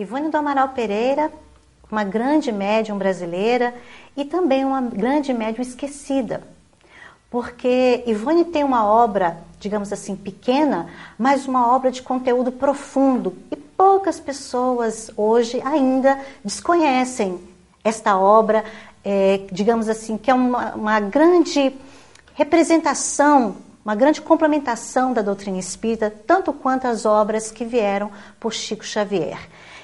Ivone do Amaral Pereira, uma grande médium brasileira e também uma grande médium esquecida. Porque Ivone tem uma obra, digamos assim, pequena, mas uma obra de conteúdo profundo. E poucas pessoas hoje ainda desconhecem esta obra, é, digamos assim, que é uma, uma grande representação, uma grande complementação da doutrina espírita, tanto quanto as obras que vieram por Chico Xavier.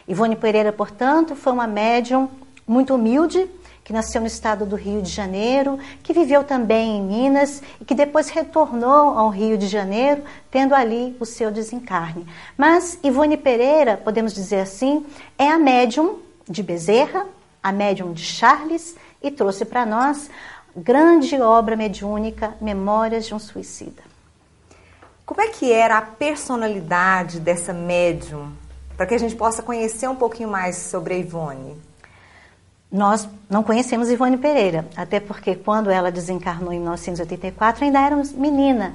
Ivone Pereira, portanto, foi uma médium muito humilde, que nasceu no estado do Rio de Janeiro, que viveu também em Minas e que depois retornou ao Rio de Janeiro, tendo ali o seu desencarne. Mas Ivone Pereira, podemos dizer assim, é a médium de Bezerra, a médium de Charles e trouxe para nós grande obra mediúnica, Memórias de um Suicida. Como é que era a personalidade dessa médium para que a gente possa conhecer um pouquinho mais sobre a Ivone? Nós não conhecemos Ivone Pereira, até porque quando ela desencarnou em 1984 ainda era menina.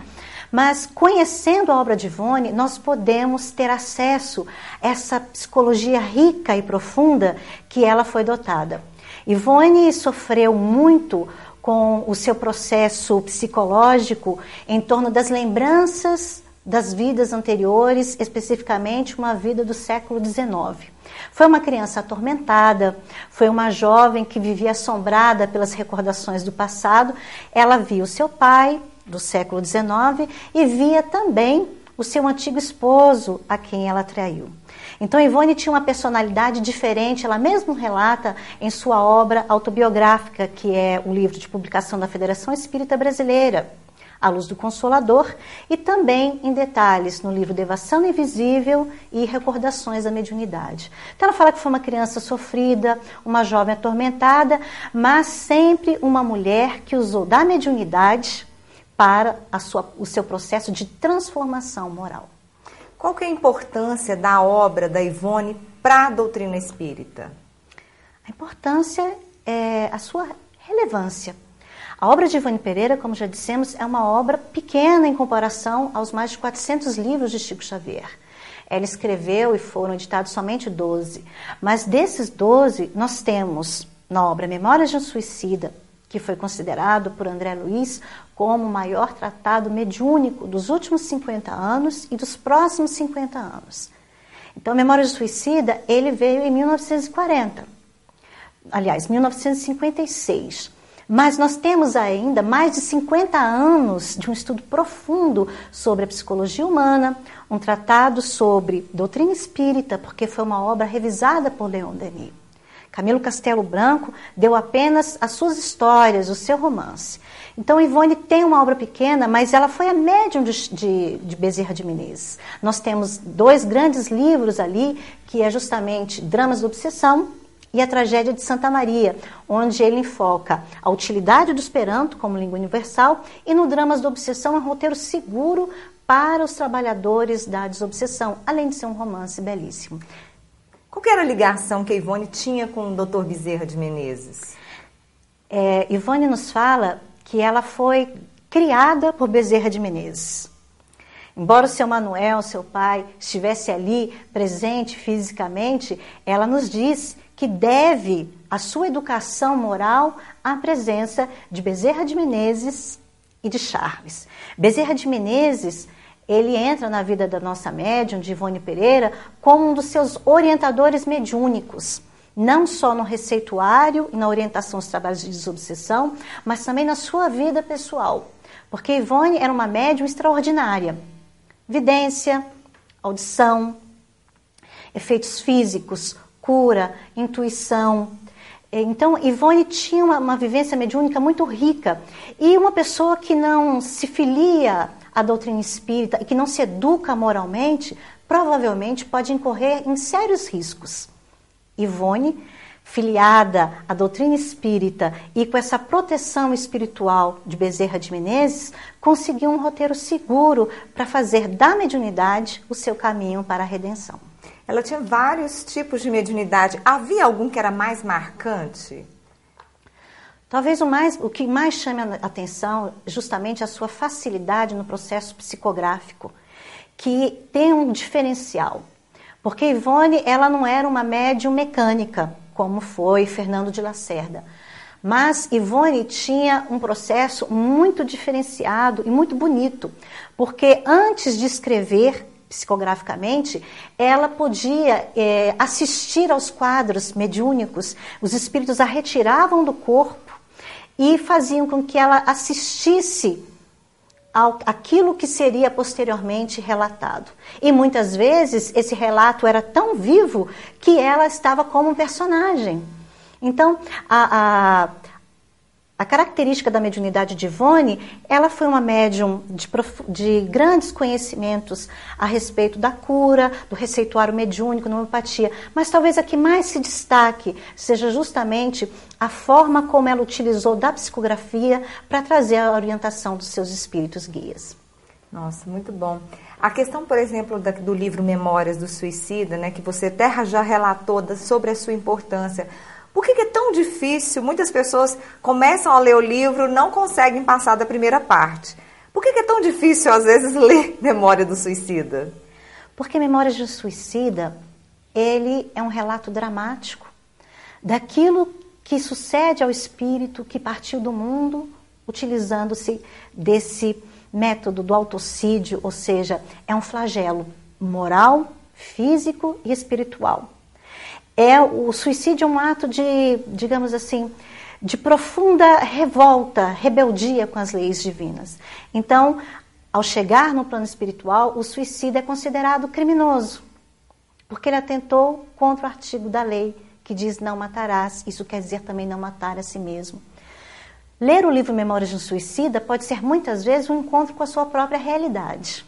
Mas conhecendo a obra de Ivone, nós podemos ter acesso a essa psicologia rica e profunda que ela foi dotada. Ivone sofreu muito com o seu processo psicológico em torno das lembranças das vidas anteriores, especificamente uma vida do século XIX. Foi uma criança atormentada, foi uma jovem que vivia assombrada pelas recordações do passado. Ela via o seu pai, do século XIX, e via também o seu antigo esposo, a quem ela traiu. Então, Ivone tinha uma personalidade diferente, ela mesmo relata em sua obra autobiográfica, que é o livro de publicação da Federação Espírita Brasileira. A Luz do Consolador, e também em detalhes no livro Devação Invisível e Recordações da Mediunidade. Então ela fala que foi uma criança sofrida, uma jovem atormentada, mas sempre uma mulher que usou da mediunidade para sua, o seu processo de transformação moral. Qual que é a importância da obra da Ivone para a doutrina espírita? A importância é a sua relevância. A obra de Ivone Pereira, como já dissemos, é uma obra pequena em comparação aos mais de 400 livros de Chico Xavier. Ela escreveu e foram editados somente 12. Mas desses 12, nós temos na obra Memórias de um Suicida, que foi considerado por André Luiz como o maior tratado mediúnico dos últimos 50 anos e dos próximos 50 anos. Então, Memórias de Suicida, ele veio em 1940. Aliás, 1956. Mas nós temos ainda mais de 50 anos de um estudo profundo sobre a psicologia humana, um tratado sobre doutrina espírita, porque foi uma obra revisada por Leon Denis. Camilo Castelo Branco deu apenas as suas histórias, o seu romance. Então, Ivone tem uma obra pequena, mas ela foi a médium de, de, de, Bezerra de Menezes. Nós temos dois grandes livros ali, que é justamente Dramas da Obsessão e a tragédia de Santa Maria, onde ele enfoca a utilidade do Esperanto como língua universal e no Dramas da Obsessão é um roteiro seguro para os trabalhadores da desobsessão, além de ser um romance belíssimo. Qual era a ligação que a Ivone tinha com o Dr. Bezerra de Menezes? É, Ivone nos fala que ela foi criada por Bezerra de Menezes. Embora o seu Manuel, seu pai, estivesse ali presente fisicamente, ela nos diz que deve a sua educação moral à presença de Bezerra de Menezes e de Charles. Bezerra de Menezes, ele entra na vida da nossa médium, de Ivone Pereira, como um dos seus orientadores mediúnicos, não só no receituário e na orientação aos trabalhos de desobsessão, mas também na sua vida pessoal. Porque Ivone era uma médium extraordinária. Vidência, audição, efeitos físicos, cura, intuição. Então, Ivone tinha uma, uma vivência mediúnica muito rica. E uma pessoa que não se filia à doutrina espírita e que não se educa moralmente, provavelmente pode incorrer em sérios riscos. Ivone, filiada à doutrina espírita e com essa proteção espiritual de Bezerra de Menezes, conseguiu um roteiro seguro para fazer da mediunidade o seu caminho para a redenção. Ela tinha vários tipos de mediunidade. Havia algum que era mais marcante? Talvez o, mais, o que mais chame a atenção justamente a sua facilidade no processo psicográfico, que tem um diferencial. Porque Ivone, ela não era uma médium mecânica, como foi Fernando de Lacerda. Mas Ivone tinha um processo muito diferenciado e muito bonito, porque antes de escrever psicograficamente, ela podia é, assistir aos quadros mediúnicos, os espíritos a retiravam do corpo e faziam com que ela assistisse ao, aquilo que seria posteriormente relatado. E muitas vezes esse relato era tão vivo que ela estava como personagem. Então, a, a a característica da mediunidade de Ivone, ela foi uma médium de, de, grandes conhecimentos a respeito da cura, do receituário mediúnico, da homeopatia, mas talvez a que mais se destaque seja justamente a forma como ela utilizou da psicografia para trazer a orientação dos seus espíritos guias. Nossa, muito bom. A questão, por exemplo, do livro Memórias do Suicida, né, que você até já relatou sobre a sua importância, por que, é tão difícil? Muitas pessoas começam a ler o livro, não conseguem passar da primeira parte. Por que, é tão difícil, às vezes, ler Memória do Suicida? Porque Memórias do Suicida, ele é um relato dramático daquilo que sucede ao espírito que partiu do mundo utilizando-se desse método do autocídio, ou seja, é um flagelo moral, físico e espiritual é o suicídio é um ato de, digamos assim, de profunda revolta, rebeldia com as leis divinas. Então, ao chegar no plano espiritual, o suicídio é considerado criminoso, porque ele atentou contra o artigo da lei que diz não matarás. Isso quer dizer também não matar a si mesmo. Ler o livro Memórias de um Suicida pode ser muitas vezes um encontro com a sua própria realidade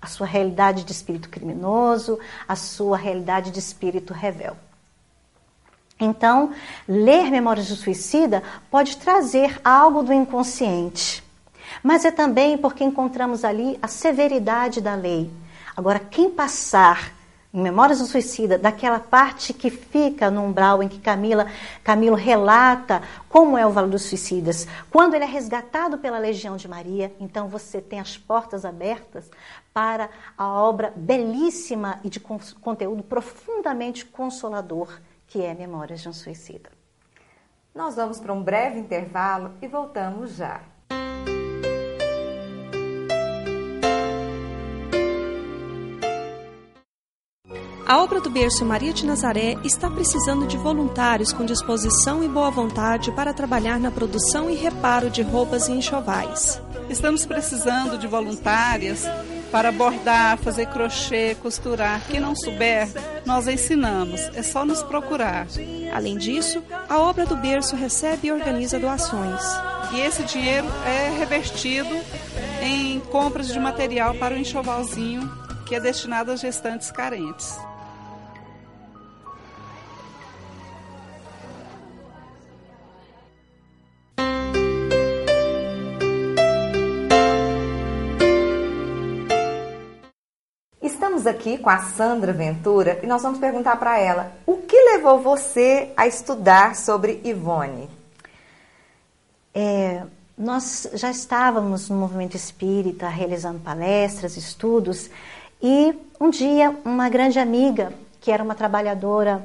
a sua realidade de espírito criminoso, a sua realidade de espírito rebel. Então, ler Memórias do Suicida pode trazer algo do inconsciente, mas é também porque encontramos ali a severidade da lei. Agora, quem passar Memórias do Suicida, daquela parte que fica no umbral em que Camila, Camilo relata como é o Vale dos Suicidas. Quando ele é resgatado pela Legião de Maria, então você tem as portas abertas para a obra belíssima e de conteúdo profundamente consolador que é Memórias de um Suicida. Nós vamos para um breve intervalo e voltamos já. A obra do berço Maria de Nazaré está precisando de voluntários com disposição e boa vontade para trabalhar na produção e reparo de roupas e enxovais. Estamos precisando de voluntárias para bordar, fazer crochê, costurar. Quem não souber, nós ensinamos. É só nos procurar. Além disso, a obra do berço recebe e organiza doações. E esse dinheiro é revertido em compras de material para o enxovalzinho que é destinado às gestantes carentes. Estamos aqui com a Sandra Ventura e nós vamos perguntar para ela o que levou você a estudar sobre Ivone. É, nós já estávamos no movimento espírita realizando palestras, estudos e um dia uma grande amiga, que era uma trabalhadora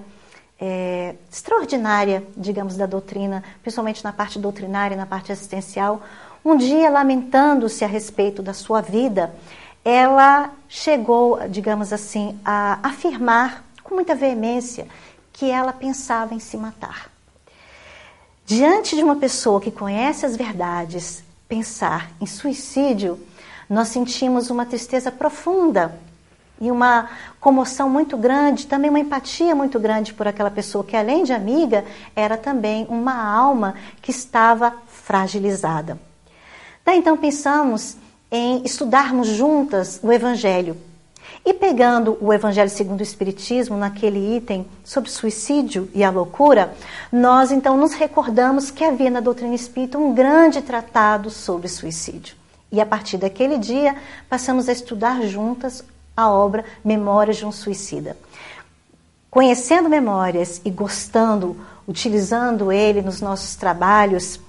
é, extraordinária, digamos, da doutrina, principalmente na parte doutrinária, na parte assistencial, um dia lamentando-se a respeito da sua vida, ela chegou, digamos assim, a afirmar com muita veemência que ela pensava em se matar. Diante de uma pessoa que conhece as verdades, pensar em suicídio, nós sentimos uma tristeza profunda e uma comoção muito grande, também uma empatia muito grande por aquela pessoa que, além de amiga, era também uma alma que estava fragilizada. Daí então pensamos em estudarmos juntas o Evangelho. E pegando o Evangelho segundo o Espiritismo, naquele item sobre suicídio e a loucura, nós então nos recordamos que havia na doutrina espírita um grande tratado sobre suicídio. E a partir daquele dia, passamos a estudar juntas a obra Memórias de um Suicida. Conhecendo memórias e gostando, utilizando ele nos nossos trabalhos,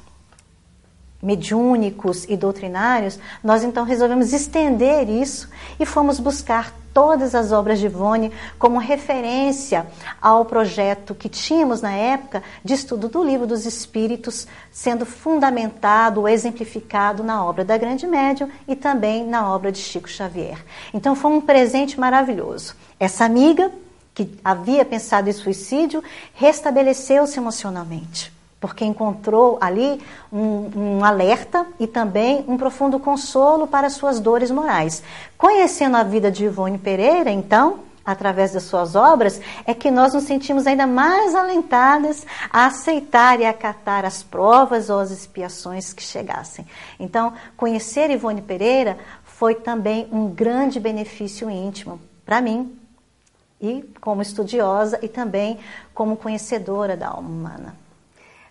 mediúnicos e doutrinários, nós então resolvemos estender isso e fomos buscar todas as obras de Ivone como referência ao projeto que tínhamos na época de estudo do livro dos Espíritos, sendo fundamentado, exemplificado na obra da Grande Médium e também na obra de Chico Xavier. Então foi um presente maravilhoso. Essa amiga que havia pensado em suicídio restabeleceu-se emocionalmente porque encontrou ali um, um, alerta e também um profundo consolo para suas dores morais. Conhecendo a vida de Ivone Pereira, então, através das suas obras, é que nós nos sentimos ainda mais alentadas a aceitar e acatar as provas ou as expiações que chegassem. Então, conhecer Ivone Pereira foi também um grande benefício íntimo para mim, e como estudiosa e também como conhecedora da alma humana.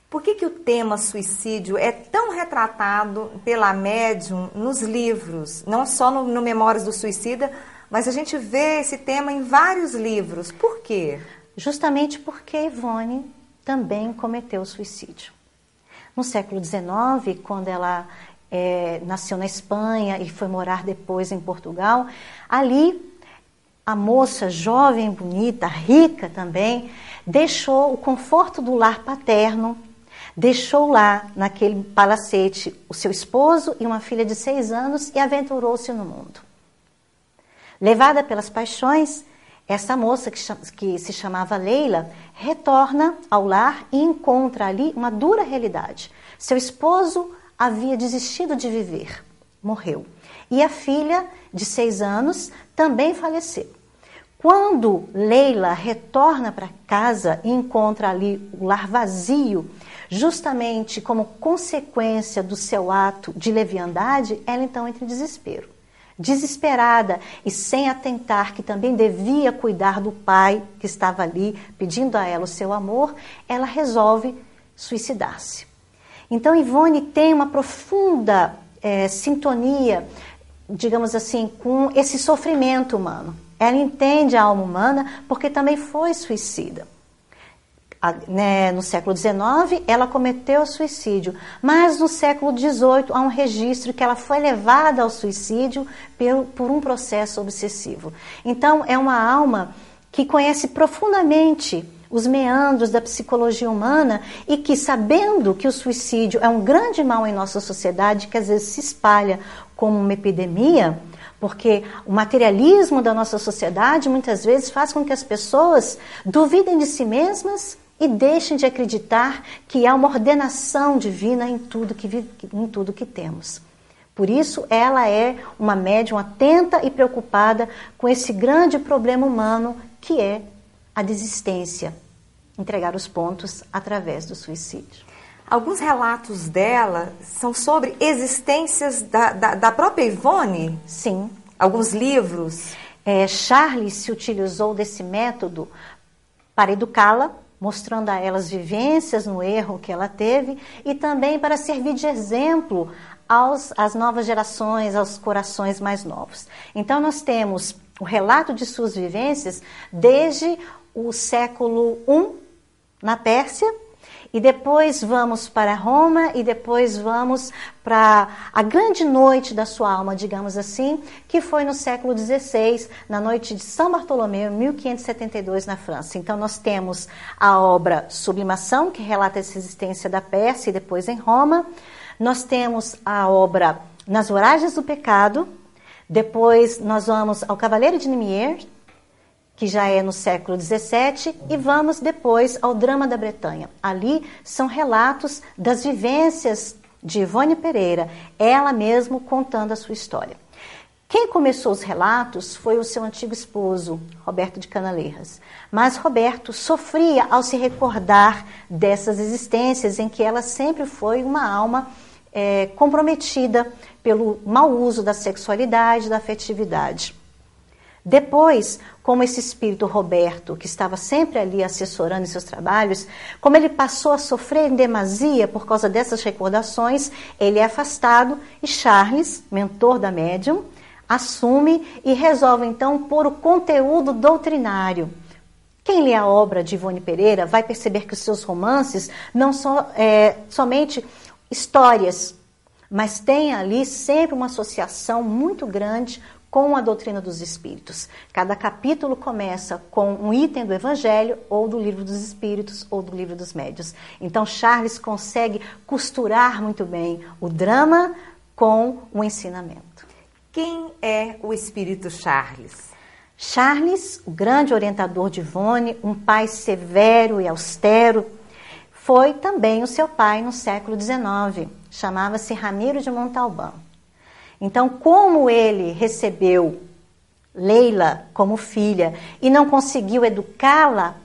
Por que, que o tema suicídio é tão retratado pela médium nos livros, não só no, no Memórias do Suicida, mas a gente vê esse tema em vários livros. Por quê? Justamente porque Ivone também cometeu suicídio. No século XIX, quando ela é, nasceu na Espanha e foi morar depois em Portugal, ali a moça jovem, bonita, rica também, deixou o conforto do lar paterno Deixou lá, naquele palacete, o seu esposo e uma filha de seis anos e aventurou-se no mundo. Levada pelas paixões, essa moça, que, que se chamava Leila, retorna ao lar e encontra ali uma dura realidade. Seu esposo havia desistido de viver, morreu. E a filha, de seis anos, também faleceu. Quando Leila retorna para casa e encontra ali o lar vazio, justamente como consequência do seu ato de leviandade, ela então entra em desespero. Desesperada e sem atentar que também devia cuidar do pai que estava ali pedindo a ela o seu amor, ela resolve suicidar-se. Então Ivone tem uma profunda é, sintonia, digamos assim, com esse sofrimento humano. Ela entende a alma humana porque também foi suicida né, no século XIX, ela cometeu suicídio, mas no século XVIII há um registro que ela foi levada ao suicídio por, por um processo obsessivo. Então, é uma alma que conhece profundamente os meandros da psicologia humana e que, sabendo que o suicídio é um grande mal em nossa sociedade, que às vezes se espalha como uma epidemia, porque o materialismo da nossa sociedade muitas vezes faz com que as pessoas duvidem de si mesmas e deixem de acreditar que há uma ordenação divina em tudo que, em tudo que temos. Por isso, ela é uma médium atenta e preocupada com esse grande problema humano que é a desistência, entregar os pontos através do suicídio. Alguns relatos dela são sobre existências da, da, da própria Ivone? Sim. Alguns livros? É, Charles se utilizou desse método para educá-la mostrando a elas vivências no erro que ela teve e também para servir de exemplo aos, às novas gerações, aos corações mais novos. Então, nós temos o relato de suas vivências desde o século I na Pérsia e depois vamos para Roma e depois vamos para a grande noite da sua alma, digamos assim, que foi no século XVI, na noite de São Bartolomeu, 1572, na França. Então nós temos a obra Sublimação, que relata essa existência da Pérsia e depois em Roma. Nós temos a obra Nas Oragens do Pecado. Depois nós vamos ao Cavaleiro de Nimier, que já é no século XVII, e vamos depois ao Drama da Bretanha. Ali são relatos das vivências de Ivone Pereira, ela mesma contando a sua história. Quem começou os relatos foi o seu antigo esposo, Roberto de Canaleiras. Mas Roberto sofria ao se recordar dessas existências em que ela sempre foi uma alma é, comprometida pelo mau uso da sexualidade, da afetividade. Depois, como esse espírito Roberto, que estava sempre ali assessorando em seus trabalhos, como ele passou a sofrer em demasia por causa dessas recordações, ele é afastado e Charles, mentor da médium, assume e resolve então pôr o conteúdo doutrinário. Quem lê a obra de Ivone Pereira vai perceber que os seus romances não são é, somente histórias mas tem ali sempre uma associação muito grande com a doutrina dos espíritos. Cada capítulo começa com um item do Evangelho, ou do livro dos Espíritos, ou do livro dos Médios. Então, Charles consegue costurar muito bem o drama com o ensinamento. Quem é o Espírito Charles? Charles, o grande orientador de Ivone, um pai severo e austero, foi também o seu pai no século XIX. Chamava-se Ramiro de Montalbán. Então, como ele recebeu Leila como filha e não conseguiu educá-la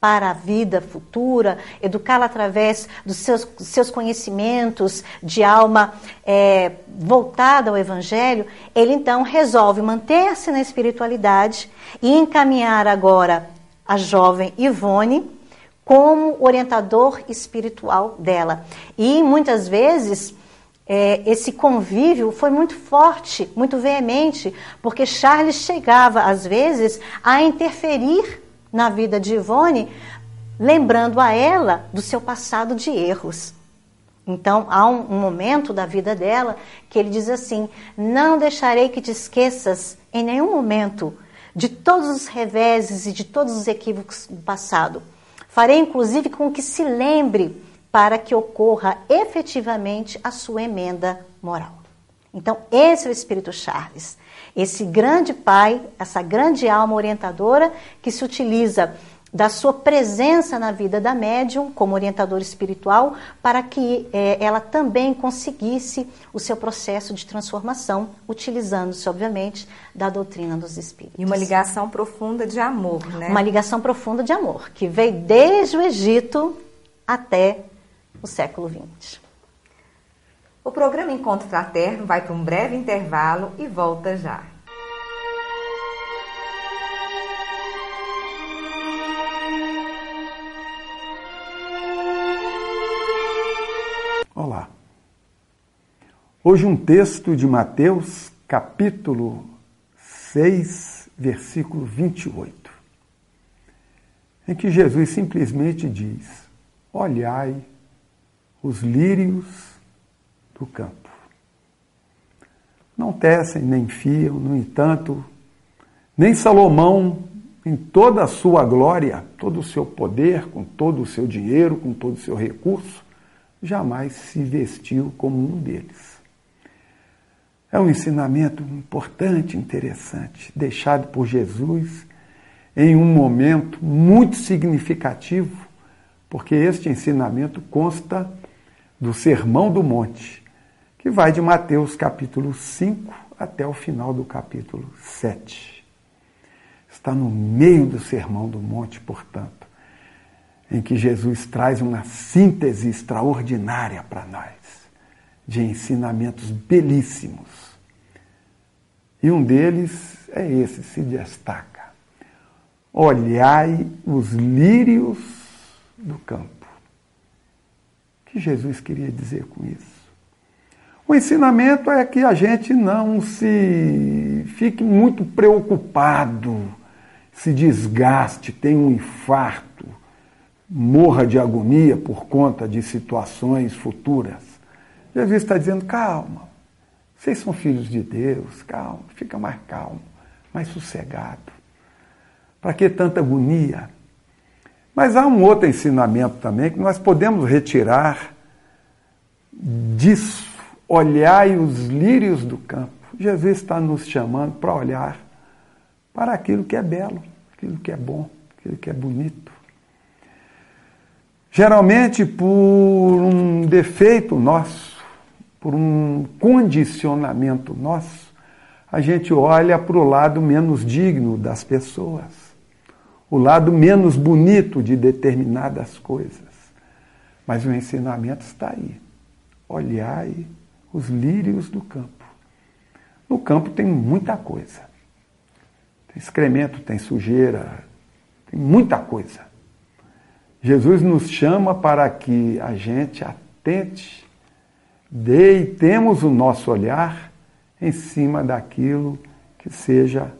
para a vida futura, educá-la através dos seus, seus conhecimentos de alma é, voltada ao Evangelho, ele então resolve manter-se na espiritualidade e encaminhar agora a jovem Ivone como orientador espiritual dela. E muitas vezes é, esse convívio foi muito forte, muito veemente, porque Charles chegava, às vezes, a interferir na vida de Ivone, lembrando a ela do seu passado de erros. Então, há um, um, momento da vida dela que ele diz assim: Não deixarei que te esqueças em nenhum momento de todos os reveses e de todos os equívocos do passado. Farei, inclusive, com que se lembre para que ocorra efetivamente a sua emenda moral. Então, esse é o Espírito Charles, esse grande pai, essa grande alma orientadora que se utiliza da sua presença na vida da médium como orientador espiritual para que é, ela também conseguisse o seu processo de transformação, utilizando-se, obviamente, da doutrina dos espíritos. E uma ligação profunda de amor, né? Uma ligação profunda de amor, que veio desde o Egito até o século XX. O programa Encontro Fraterno vai para um breve intervalo e volta já. Hoje um texto de Mateus, capítulo 6, versículo 28, em que Jesus simplesmente diz: Olhai os lírios do campo. Não tecem nem fiam, no entanto, nem Salomão, em toda a sua glória, todo o seu poder, com todo o seu dinheiro, com todo o seu recurso, jamais se vestiu como um deles. É um ensinamento importante, interessante, deixado por Jesus em um momento muito significativo, porque este ensinamento consta do Sermão do Monte, que vai de Mateus capítulo 5 até o final do capítulo 7. Está no meio do Sermão do Monte, portanto, em que Jesus traz uma síntese extraordinária para nós, de ensinamentos belíssimos. E um deles é esse, se destaca. Olhai os lírios do campo que Jesus queria dizer com isso? O ensinamento é que a gente não se fique muito preocupado, se desgaste, tenha um infarto, morra de agonia por conta de situações futuras. Jesus está dizendo: calma, vocês são filhos de Deus, calma, fica mais calmo, mais sossegado. Para que tanta agonia? Mas há um outro ensinamento também que nós podemos retirar disso. Olhai os lírios do campo. Jesus está nos chamando para olhar para aquilo que é belo, aquilo que é bom, aquilo que é bonito. Geralmente por um defeito nosso, por um condicionamento nosso, a gente olha para o lado menos digno das pessoas o lado menos bonito de determinadas coisas. Mas o ensinamento está aí. Olhai os lírios do campo. No campo tem muita coisa. Tem excremento, tem sujeira, tem muita coisa. Jesus nos chama para que a gente atente, deitemos o nosso olhar em cima daquilo que seja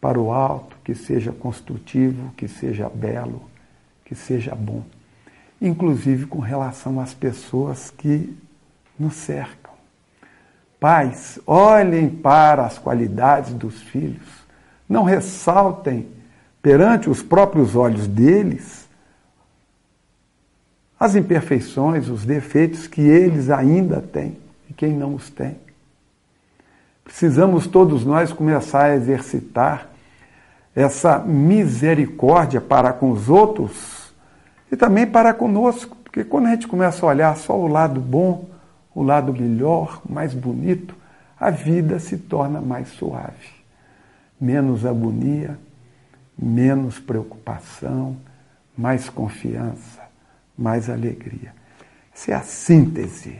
para o alto, que seja construtivo, que seja belo, que seja bom. Inclusive com relação às pessoas que nos cercam. Pais, olhem para as qualidades dos filhos. Não ressaltem perante os próprios olhos deles as imperfeições, os defeitos que eles ainda têm e quem não os tem. Precisamos todos nós começar a exercitar essa misericórdia para com os outros e também para conosco, porque quando a gente começa a olhar só o lado bom, o lado melhor, mais bonito, a vida se torna mais suave. Menos agonia, menos preocupação, mais confiança, mais alegria. Essa é a síntese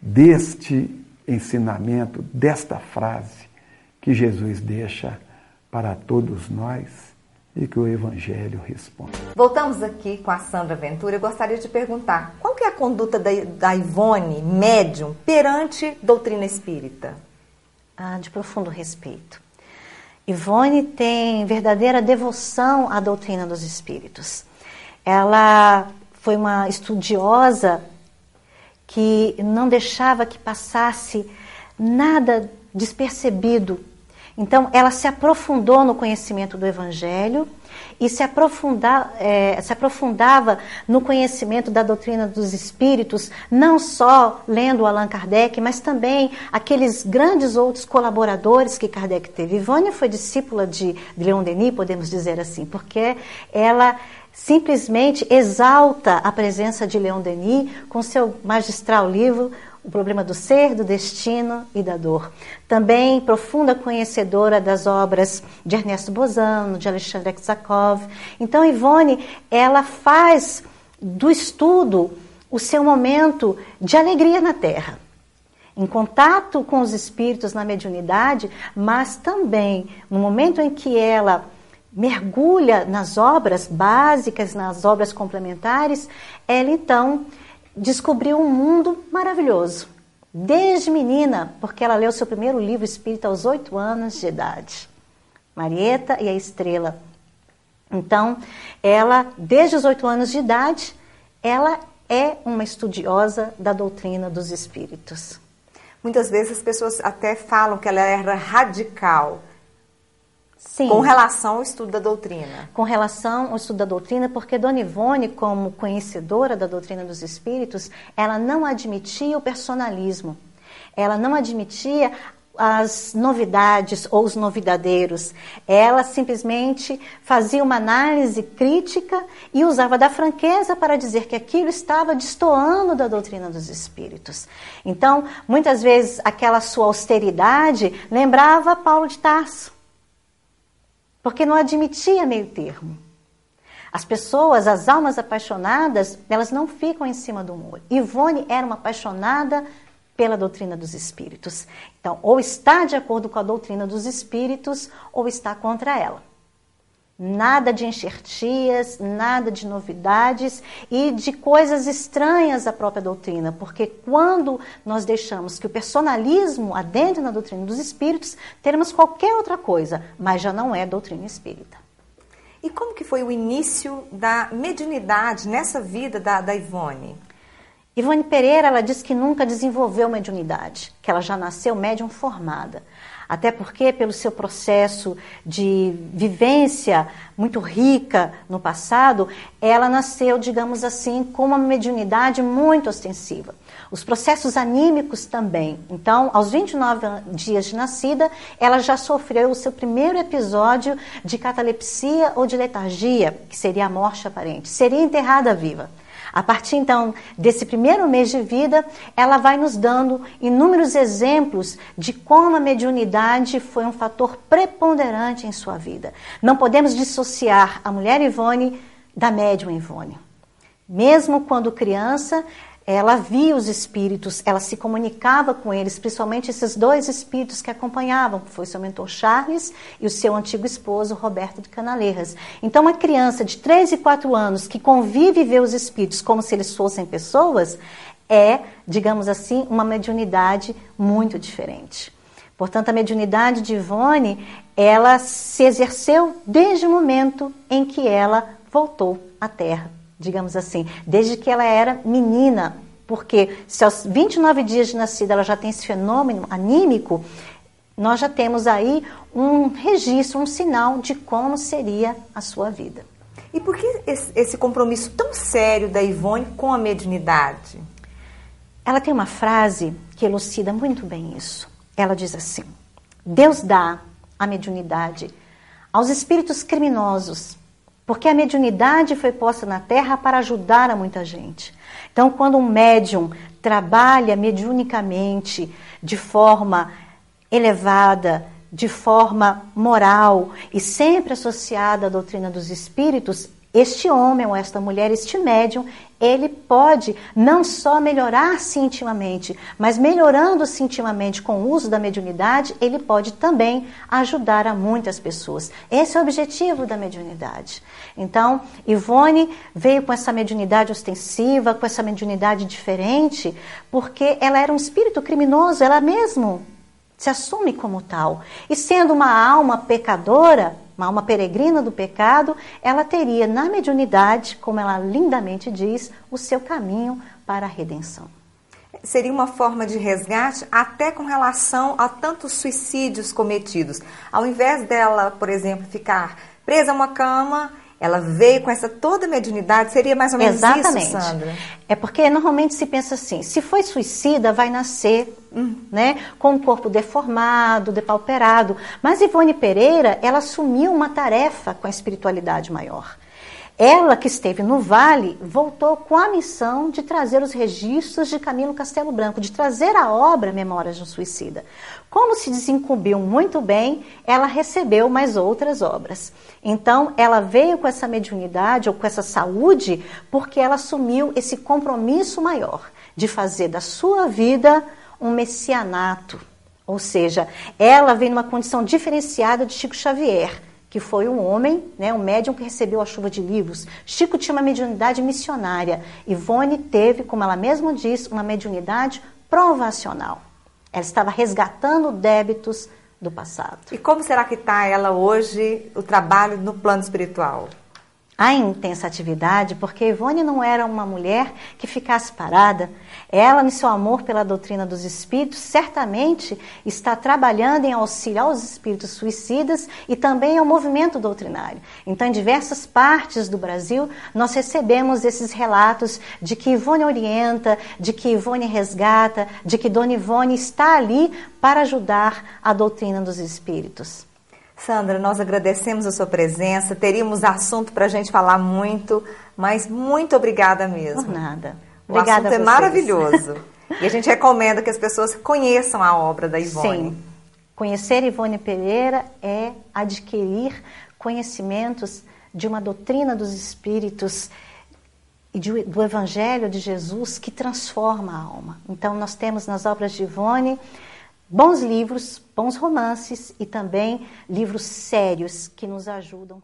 deste ensinamento, desta frase que Jesus deixa para todos nós e que o Evangelho responde. Voltamos aqui com a Sandra Ventura. Eu gostaria de perguntar qual que é a conduta da, da Ivone, médium, perante doutrina espírita? Ah, de profundo respeito. Ivone tem verdadeira devoção à doutrina dos espíritos. Ela foi uma estudiosa que não deixava que passasse nada despercebido então, ela se aprofundou no conhecimento do Evangelho e se, aprofunda, é, se aprofundava no conhecimento da doutrina dos espíritos, não só lendo Allan Kardec, mas também aqueles grandes outros colaboradores que Kardec teve. Ivone foi discípula de, de Leon Denis, podemos dizer assim, porque ela simplesmente exalta a presença de Leon Denis com seu magistral livro o problema do ser, do destino e da dor. Também profunda conhecedora das obras de Ernesto Bozano, de Alexandre Aksakov. Então, Ivone, ela faz do estudo o seu momento de alegria na Terra. Em contato com os espíritos na mediunidade, mas também no momento em que ela mergulha nas obras básicas, nas obras complementares, ela então descobriu um mundo maravilhoso. Desde menina, porque ela leu seu primeiro livro espírita aos oito anos de idade. Marieta e a Estrela. Então, ela, desde os oito anos de idade, ela é uma estudiosa da doutrina dos espíritos. Muitas vezes as pessoas até falam que ela era radical. Sim. Com relação ao estudo da doutrina. Com relação ao estudo da doutrina, porque Dona Ivone, como conhecedora da doutrina dos espíritos, ela não admitia o personalismo. Ela não admitia as novidades ou os novidadeiros. Ela simplesmente fazia uma análise crítica e usava da franqueza para dizer que aquilo estava destoando da doutrina dos espíritos. Então, muitas vezes, aquela sua austeridade lembrava Paulo de Tarso porque não admitia meio termo. As pessoas, as almas apaixonadas, elas não ficam em cima do muro. Ivone era uma apaixonada pela doutrina dos espíritos. Então, ou está de acordo com a doutrina dos espíritos, ou está contra ela. Nada de enxertias, nada de novidades e de coisas estranhas à própria doutrina, porque quando nós deixamos que o personalismo adentre na doutrina dos espíritos, teremos qualquer outra coisa, mas já não é doutrina espírita. E como que foi o início da mediunidade nessa vida da, da Ivone? Ivone Pereira, ela diz que nunca desenvolveu mediunidade, que ela já nasceu médium formada. Até porque, pelo seu processo de vivência muito rica no passado, ela nasceu, digamos assim, com uma mediunidade muito ostensiva. Os processos anímicos também. Então, aos 29 dias de nascida, ela já sofreu o seu primeiro episódio de catalepsia ou de letargia, que seria a morte aparente. Seria enterrada viva. A partir então desse primeiro mês de vida, ela vai nos dando inúmeros exemplos de como a mediunidade foi um fator preponderante em sua vida. Não podemos dissociar a mulher Ivone da médium Ivone. Mesmo quando criança, ela via os espíritos, ela se comunicava com eles, principalmente esses dois espíritos que acompanhavam, que foi seu mentor Charles e o seu antigo esposo Roberto de Canaleiras. Então, uma criança de 3 e 4 anos que convive e vê os espíritos como se eles fossem pessoas, é, digamos assim, uma mediunidade muito diferente. Portanto, a mediunidade de Ivone, ela se exerceu desde o momento em que ela voltou à Terra digamos assim, desde que ela era menina, Porque se aos 29 dias de nascida ela já tem esse fenômeno anímico, nós já temos aí um registro, um sinal de como seria a sua vida. E por que esse compromisso tão sério da Ivone com a mediunidade? Ela tem uma frase que elucida muito bem isso. Ela diz assim: Deus dá a mediunidade aos espíritos criminosos, porque a mediunidade foi posta na terra para ajudar a muita gente. Então, quando um médium trabalha mediunicamente de forma elevada, de forma moral e sempre associada à doutrina dos espíritos, este homem ou esta mulher, este médium, ele pode não só melhorar-se intimamente, mas melhorando-se intimamente com o uso da mediunidade, ele pode também ajudar a muitas pessoas. Esse é o objetivo da mediunidade. Então, Ivone veio com essa mediunidade ostensiva, com essa mediunidade diferente, porque ela era um espírito criminoso, ela mesmo se assume como tal. E sendo uma alma pecadora, uma alma peregrina do pecado, ela teria na mediunidade, como ela lindamente diz, o seu caminho para a redenção. Seria uma forma de resgate até com relação a tantos suicídios cometidos. Ao invés dela, por exemplo, ficar presa a uma cama ela veio com essa toda mediunidade, seria mais ou menos Exatamente. isso, Sandra? É porque normalmente se pensa assim, se foi suicida, vai nascer hum. né, com o corpo deformado, depauperado. Mas Ivone Pereira, ela assumiu uma tarefa com a espiritualidade maior. Ela que esteve no Vale voltou com a missão de trazer os registros de Camilo Castelo Branco, de trazer a obra Memórias de um Suicida. Como se desincumbiu muito bem, ela recebeu mais outras obras. Então, ela veio com essa mediunidade ou com essa saúde porque ela assumiu esse compromisso maior de fazer da sua vida um messianato. Ou seja, ela vem numa condição diferenciada de Chico Xavier que foi um homem, né, um médium que recebeu a chuva de livros. Chico tinha uma mediunidade missionária. Ivone teve, como ela mesma diz, uma mediunidade provacional. Ela estava resgatando débitos do passado. E como será que está ela hoje, o trabalho no plano espiritual? A intensa atividade, porque Ivone não era uma mulher que ficasse parada. Ela, no seu amor pela doutrina dos espíritos, certamente está trabalhando em auxílio aos espíritos suicidas e também ao movimento doutrinário. Então, em diversas partes do Brasil, nós recebemos esses relatos de que Ivone orienta, de que Ivone resgata, de que Dona Ivone está ali para ajudar a doutrina dos espíritos. Sandra, nós agradecemos a sua presença. Teríamos assunto para a gente falar muito, mas muito obrigada mesmo. Por nada. Obrigada o assunto é maravilhoso. e a gente recomenda que as pessoas conheçam a obra da Ivone. Sim. Conhecer Ivone Pereira é adquirir conhecimentos de uma doutrina dos espíritos e de, do Evangelho de Jesus que transforma a alma. Então, nós temos nas obras de Ivone bons livros, bons romances e também livros sérios que nos ajudam